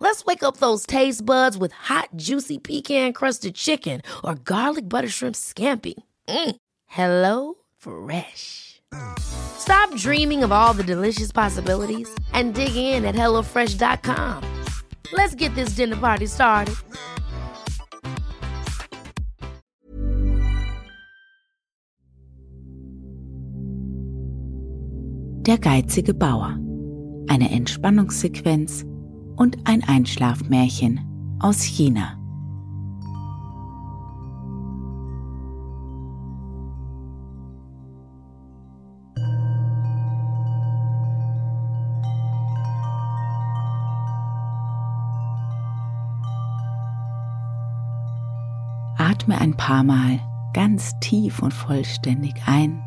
Let's wake up those taste buds with hot, juicy pecan-crusted chicken or garlic butter shrimp scampi. Mm. Hello Fresh. Stop dreaming of all the delicious possibilities and dig in at HelloFresh.com. Let's get this dinner party started. Der geizige Bauer. Eine Entspannungssequenz und ein Einschlafmärchen aus China. Atme ein paar Mal ganz tief und vollständig ein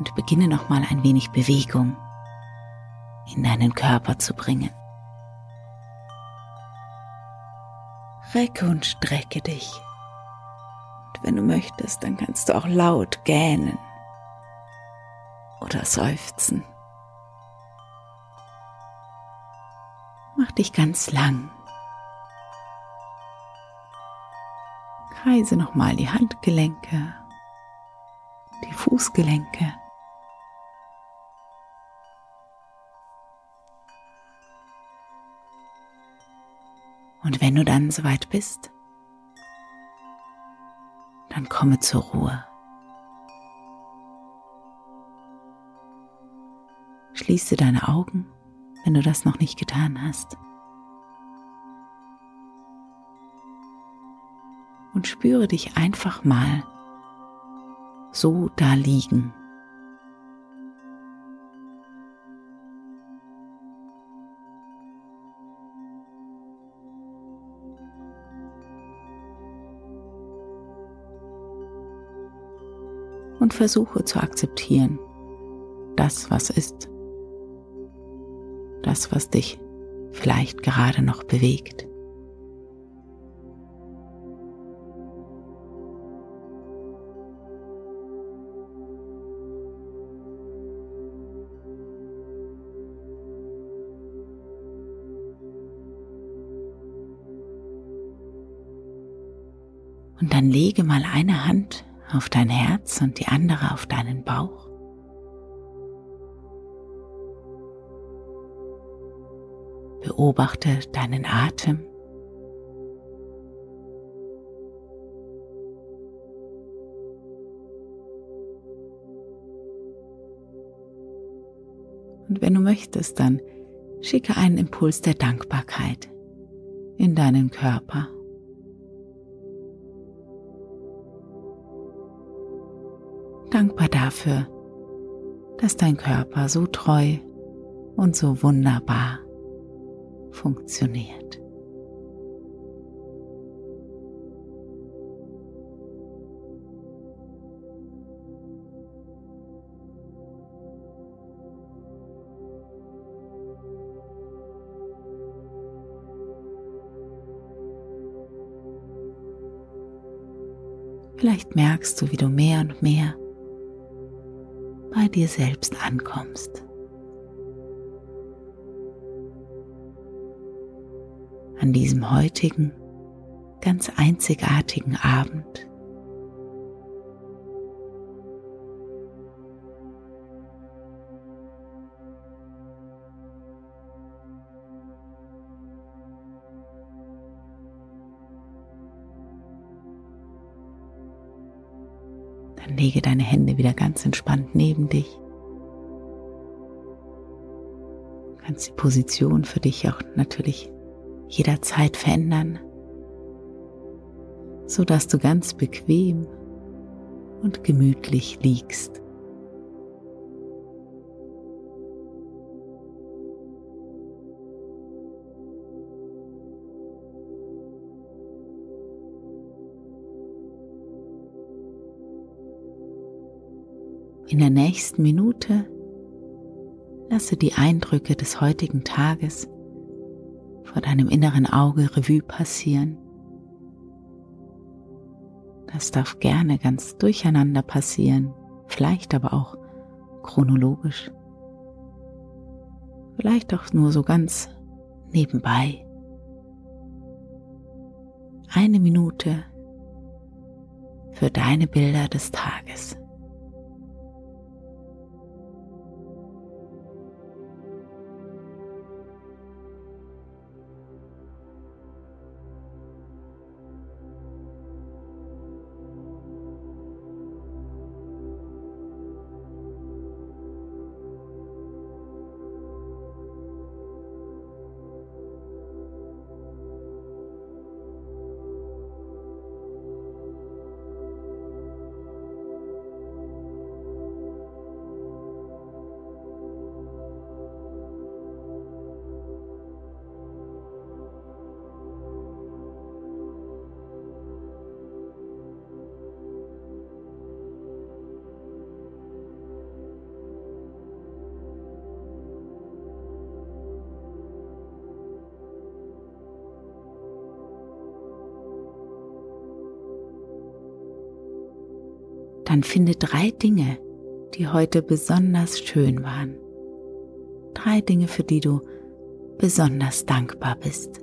Und beginne nochmal ein wenig Bewegung in deinen Körper zu bringen. Recke und strecke dich. Und wenn du möchtest, dann kannst du auch laut gähnen oder seufzen. Mach dich ganz lang. Kreise nochmal die Handgelenke, die Fußgelenke. Und wenn du dann soweit bist, dann komme zur Ruhe. Schließe deine Augen, wenn du das noch nicht getan hast. Und spüre dich einfach mal so da liegen. Und versuche zu akzeptieren, das, was ist das, was dich vielleicht gerade noch bewegt. Auf dein Herz und die andere auf deinen Bauch. Beobachte deinen Atem. Und wenn du möchtest, dann schicke einen Impuls der Dankbarkeit in deinen Körper. Dankbar dafür, dass dein Körper so treu und so wunderbar funktioniert. Vielleicht merkst du, wie du mehr und mehr bei dir selbst ankommst. An diesem heutigen, ganz einzigartigen Abend. Dann lege deine Hände wieder ganz entspannt neben dich. Du kannst die Position für dich auch natürlich jederzeit verändern, so dass du ganz bequem und gemütlich liegst. Der nächsten Minute lasse die Eindrücke des heutigen Tages vor deinem inneren Auge Revue passieren. Das darf gerne ganz durcheinander passieren, vielleicht aber auch chronologisch. Vielleicht auch nur so ganz nebenbei. Eine Minute für deine Bilder des Tages. Dann finde drei Dinge, die heute besonders schön waren. Drei Dinge, für die du besonders dankbar bist.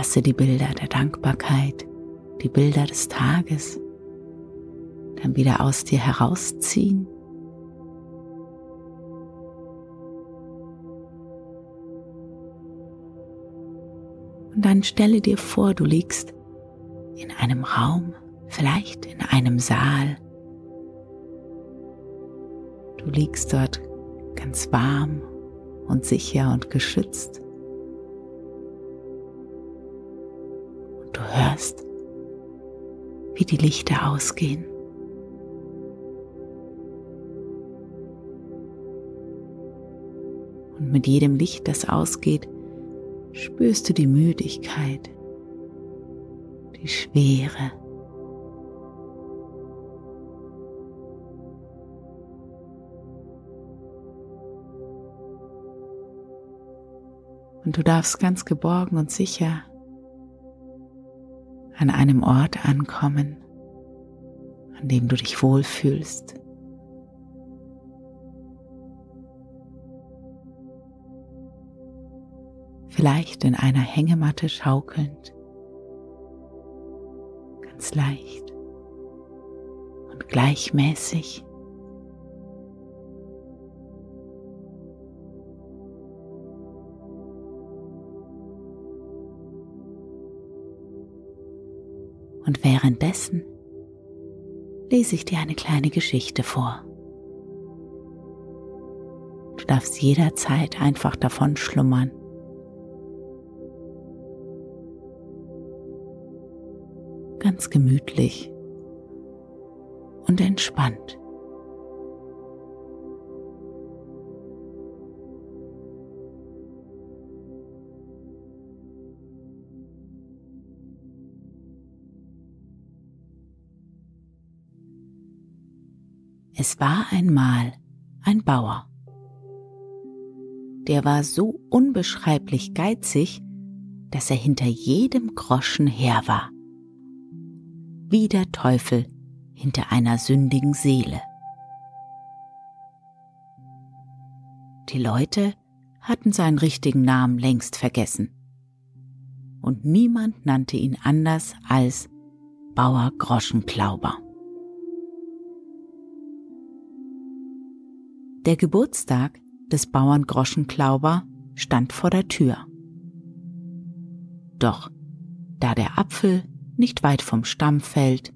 Lasse die Bilder der Dankbarkeit, die Bilder des Tages dann wieder aus dir herausziehen. Und dann stelle dir vor, du liegst in einem Raum, vielleicht in einem Saal. Du liegst dort ganz warm und sicher und geschützt. Hörst, wie die Lichter ausgehen. Und mit jedem Licht, das ausgeht, spürst du die Müdigkeit, die Schwere. Und du darfst ganz geborgen und sicher an einem Ort ankommen, an dem du dich wohlfühlst. Vielleicht in einer Hängematte schaukelnd, ganz leicht und gleichmäßig. Und währenddessen lese ich dir eine kleine Geschichte vor. Du darfst jederzeit einfach davon schlummern. Ganz gemütlich und entspannt. Es war einmal ein Bauer. Der war so unbeschreiblich geizig, dass er hinter jedem Groschen her war. Wie der Teufel hinter einer sündigen Seele. Die Leute hatten seinen richtigen Namen längst vergessen. Und niemand nannte ihn anders als Bauer Groschenklauber. Der Geburtstag des Bauern Groschenklauber stand vor der Tür. Doch da der Apfel nicht weit vom Stamm fällt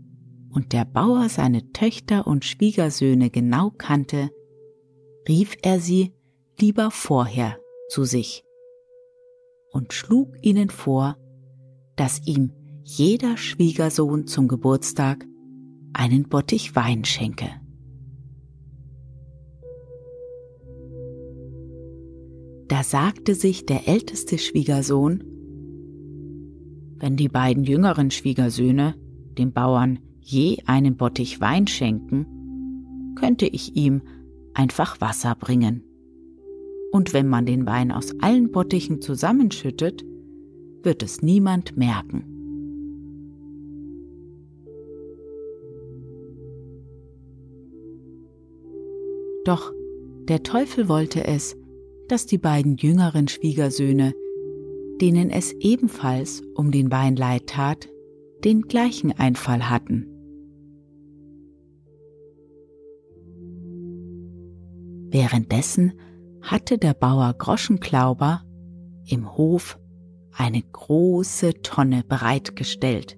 und der Bauer seine Töchter und Schwiegersöhne genau kannte, rief er sie lieber vorher zu sich und schlug ihnen vor, dass ihm jeder Schwiegersohn zum Geburtstag einen Bottich Wein schenke. Da sagte sich der älteste Schwiegersohn, wenn die beiden jüngeren Schwiegersöhne dem Bauern je einen Bottich Wein schenken, könnte ich ihm einfach Wasser bringen. Und wenn man den Wein aus allen Bottichen zusammenschüttet, wird es niemand merken. Doch der Teufel wollte es, dass die beiden jüngeren Schwiegersöhne, denen es ebenfalls um den Wein leid tat, den gleichen Einfall hatten. Währenddessen hatte der Bauer Groschenklauber im Hof eine große Tonne bereitgestellt.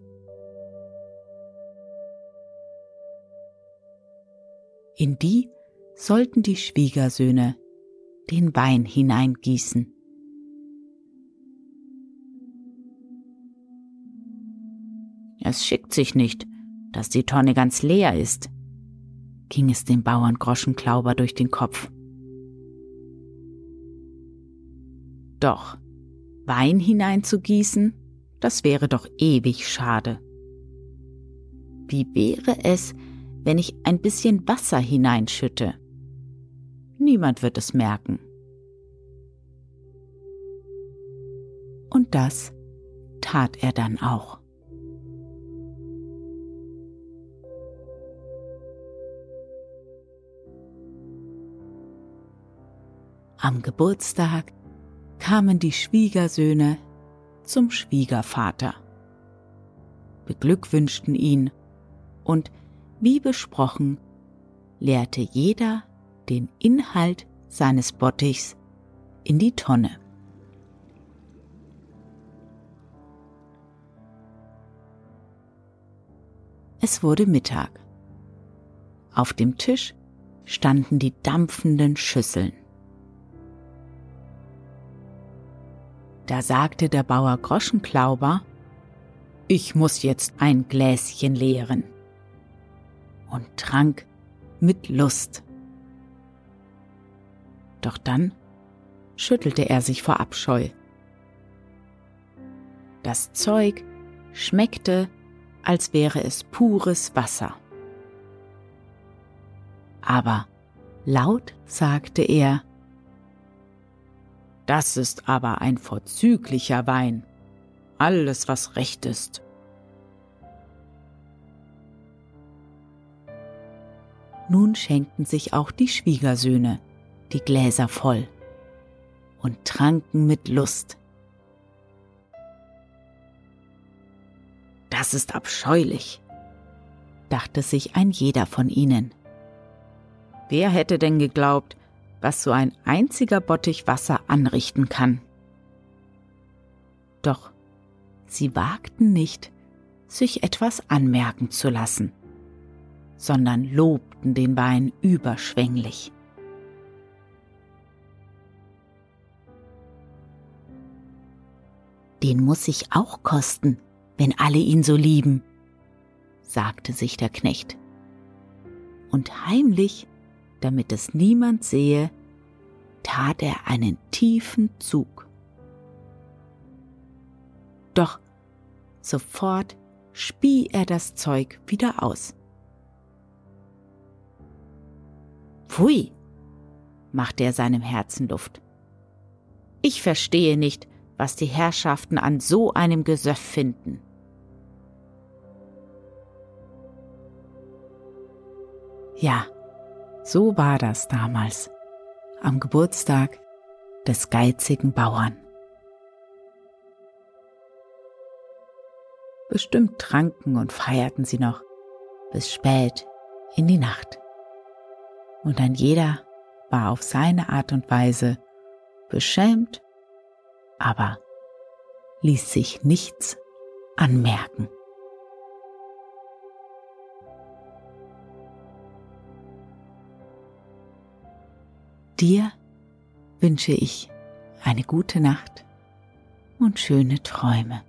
In die sollten die Schwiegersöhne den Wein hineingießen. Es schickt sich nicht, dass die Tonne ganz leer ist, ging es dem Bauern Groschenklauber durch den Kopf. Doch, Wein hineinzugießen, das wäre doch ewig schade. Wie wäre es, wenn ich ein bisschen Wasser hineinschütte? Niemand wird es merken. Und das tat er dann auch. Am Geburtstag kamen die Schwiegersöhne zum Schwiegervater, beglückwünschten ihn und, wie besprochen, leerte jeder den Inhalt seines Bottichs in die Tonne. Es wurde Mittag. Auf dem Tisch standen die dampfenden Schüsseln. Da sagte der Bauer Groschenklauber, ich muss jetzt ein Gläschen leeren und trank mit Lust. Doch dann schüttelte er sich vor Abscheu. Das Zeug schmeckte, als wäre es pures Wasser. Aber laut sagte er, das ist aber ein vorzüglicher Wein, alles was recht ist. Nun schenkten sich auch die Schwiegersöhne die Gläser voll und tranken mit Lust. Das ist abscheulich, dachte sich ein jeder von ihnen. Wer hätte denn geglaubt, was so ein einziger Bottich Wasser anrichten kann? Doch sie wagten nicht, sich etwas anmerken zu lassen, sondern lobten den Wein überschwänglich. Den muss ich auch kosten, wenn alle ihn so lieben, sagte sich der Knecht. Und heimlich, damit es niemand sehe, tat er einen tiefen Zug. Doch sofort spie er das Zeug wieder aus. Pfui, machte er seinem Herzen Luft. Ich verstehe nicht, was die Herrschaften an so einem Gesöff finden. Ja, so war das damals, am Geburtstag des geizigen Bauern. Bestimmt tranken und feierten sie noch bis spät in die Nacht. Und ein jeder war auf seine Art und Weise beschämt, aber ließ sich nichts anmerken. Dir wünsche ich eine gute Nacht und schöne Träume.